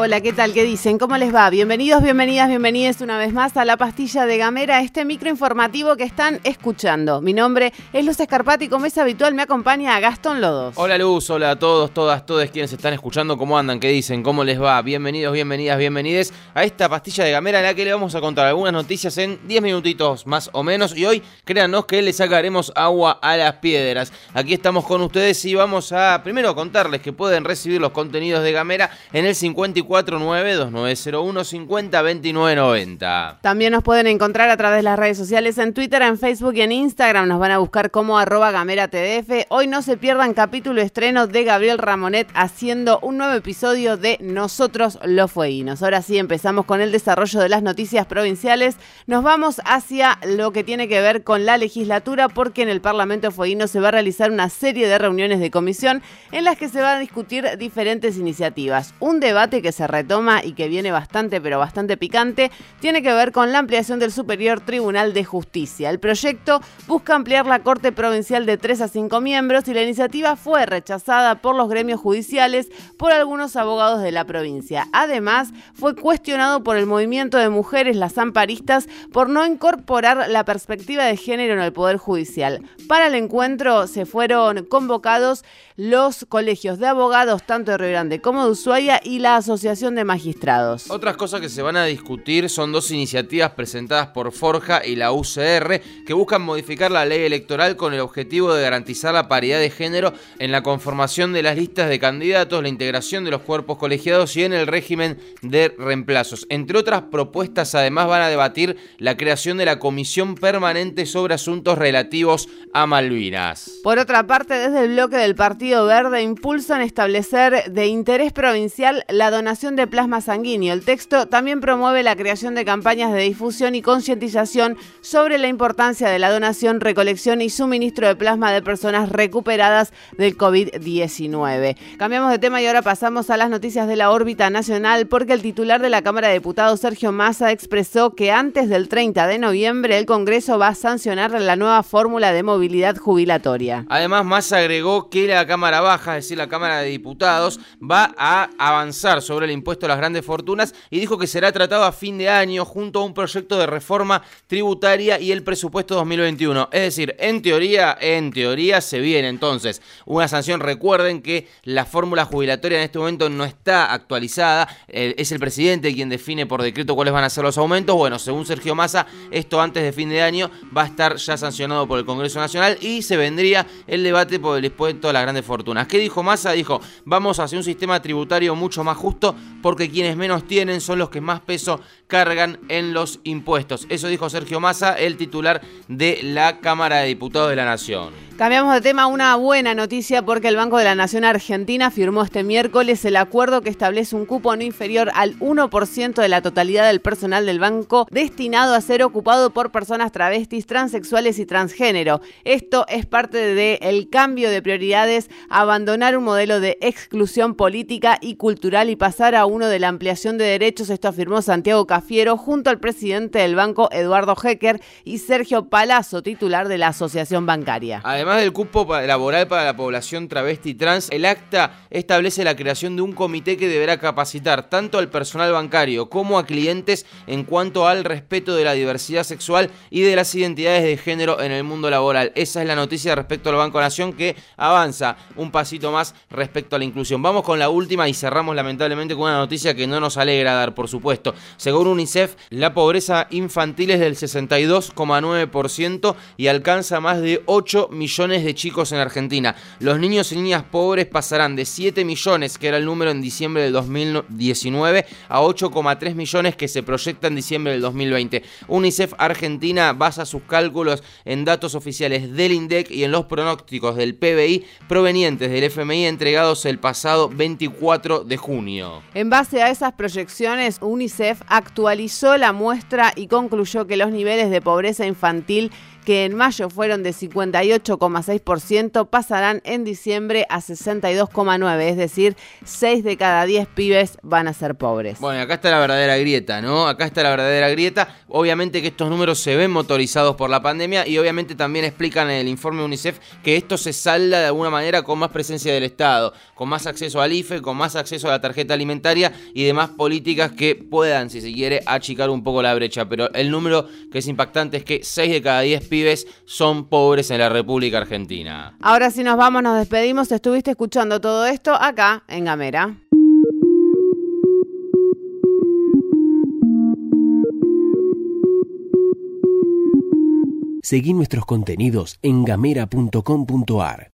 Hola, ¿qué tal? ¿Qué dicen? ¿Cómo les va? Bienvenidos, bienvenidas, bienvenidas una vez más a La Pastilla de Gamera, este microinformativo que están escuchando. Mi nombre es Luz Escarpati como es habitual me acompaña Gastón Lodos. Hola Luz, hola a todos, todas, todos quienes están escuchando, ¿cómo andan? ¿Qué dicen? ¿Cómo les va? Bienvenidos, bienvenidas, bienvenides a esta Pastilla de Gamera en la que le vamos a contar algunas noticias en 10 minutitos más o menos y hoy créanos que le sacaremos agua a las piedras. Aquí estamos con ustedes y vamos a primero contarles que pueden recibir los contenidos de Gamera en el 54 492901502990. También nos pueden encontrar a través de las redes sociales en Twitter, en Facebook y en Instagram. Nos van a buscar como arroba gamera tdf. Hoy no se pierdan capítulo estreno de Gabriel Ramonet haciendo un nuevo episodio de Nosotros los Fueguinos. Ahora sí empezamos con el desarrollo de las noticias provinciales. Nos vamos hacia lo que tiene que ver con la legislatura porque en el Parlamento Fueguino se va a realizar una serie de reuniones de comisión en las que se va a discutir diferentes iniciativas. Un debate que se retoma y que viene bastante, pero bastante picante, tiene que ver con la ampliación del Superior Tribunal de Justicia. El proyecto busca ampliar la Corte Provincial de 3 a 5 miembros y la iniciativa fue rechazada por los gremios judiciales por algunos abogados de la provincia. Además, fue cuestionado por el movimiento de mujeres, las amparistas, por no incorporar la perspectiva de género en el Poder Judicial. Para el encuentro se fueron convocados los colegios de abogados, tanto de Río Grande como de Ushuaia, y la Asociación de Magistrados. Otras cosas que se van a discutir son dos iniciativas presentadas por Forja y la UCR que buscan modificar la ley electoral con el objetivo de garantizar la paridad de género en la conformación de las listas de candidatos, la integración de los cuerpos colegiados y en el régimen de reemplazos. Entre otras propuestas, además van a debatir la creación de la Comisión Permanente sobre Asuntos Relativos a Malvinas. Por otra parte, desde el bloque del Partido Verde impulsan establecer de interés provincial la donación de plasma sanguíneo. El texto también promueve la creación de campañas de difusión y concientización sobre la importancia de la donación, recolección y suministro de plasma de personas recuperadas del COVID-19. Cambiamos de tema y ahora pasamos a las noticias de la órbita nacional porque el titular de la Cámara de Diputados, Sergio Massa, expresó que antes del 30 de noviembre el Congreso va a sancionar la nueva fórmula de movilidad jubilatoria. Además, Massa agregó que la Cámara Baja, es decir, la Cámara de Diputados, va a avanzar sobre el impuesto a las grandes fortunas y dijo que será tratado a fin de año junto a un proyecto de reforma tributaria y el presupuesto 2021. Es decir, en teoría, en teoría se viene entonces una sanción. Recuerden que la fórmula jubilatoria en este momento no está actualizada. es el presidente quien define por decreto cuáles van a ser los aumentos. Bueno, según Sergio Massa, esto antes de fin de año va a estar ya sancionado por el Congreso Nacional y se vendría el debate por el impuesto a las grandes fortunas. ¿Qué dijo Massa? Dijo, vamos hacia un sistema tributario mucho más justo porque quienes menos tienen son los que más peso cargan en los impuestos. Eso dijo Sergio Massa, el titular de la Cámara de Diputados de la Nación. Cambiamos de tema, una buena noticia porque el Banco de la Nación Argentina firmó este miércoles el acuerdo que establece un cupo no inferior al 1% de la totalidad del personal del banco destinado a ser ocupado por personas travestis, transexuales y transgénero. Esto es parte del cambio de prioridades, abandonar un modelo de exclusión política y cultural y pasar a uno de la ampliación de derechos. Esto afirmó Santiago Cafiero junto al presidente del banco Eduardo Hecker y Sergio Palazzo, titular de la Asociación Bancaria. Del cupo laboral para la población travesti y trans, el acta establece la creación de un comité que deberá capacitar tanto al personal bancario como a clientes en cuanto al respeto de la diversidad sexual y de las identidades de género en el mundo laboral. Esa es la noticia respecto al Banco Nación que avanza un pasito más respecto a la inclusión. Vamos con la última y cerramos lamentablemente con una noticia que no nos alegra dar, por supuesto. Según UNICEF, la pobreza infantil es del 62,9% y alcanza más de 8 millones de chicos en Argentina. Los niños y niñas pobres pasarán de 7 millones, que era el número en diciembre del 2019, a 8,3 millones que se proyecta en diciembre del 2020. UNICEF Argentina basa sus cálculos en datos oficiales del INDEC y en los pronósticos del PBI provenientes del FMI entregados el pasado 24 de junio. En base a esas proyecciones, UNICEF actualizó la muestra y concluyó que los niveles de pobreza infantil que en mayo fueron de 58,6%, pasarán en diciembre a 62,9%, es decir, 6 de cada 10 pibes van a ser pobres. Bueno, acá está la verdadera grieta, ¿no? Acá está la verdadera grieta. Obviamente que estos números se ven motorizados por la pandemia y obviamente también explican en el informe UNICEF que esto se salda de alguna manera con más presencia del Estado, con más acceso al IFE, con más acceso a la tarjeta alimentaria y demás políticas que puedan, si se quiere, achicar un poco la brecha. Pero el número que es impactante es que 6 de cada 10 pibes son pobres en la República Argentina. Ahora si nos vamos, nos despedimos. Estuviste escuchando todo esto acá en Gamera. Seguí nuestros contenidos en gamera.com.ar.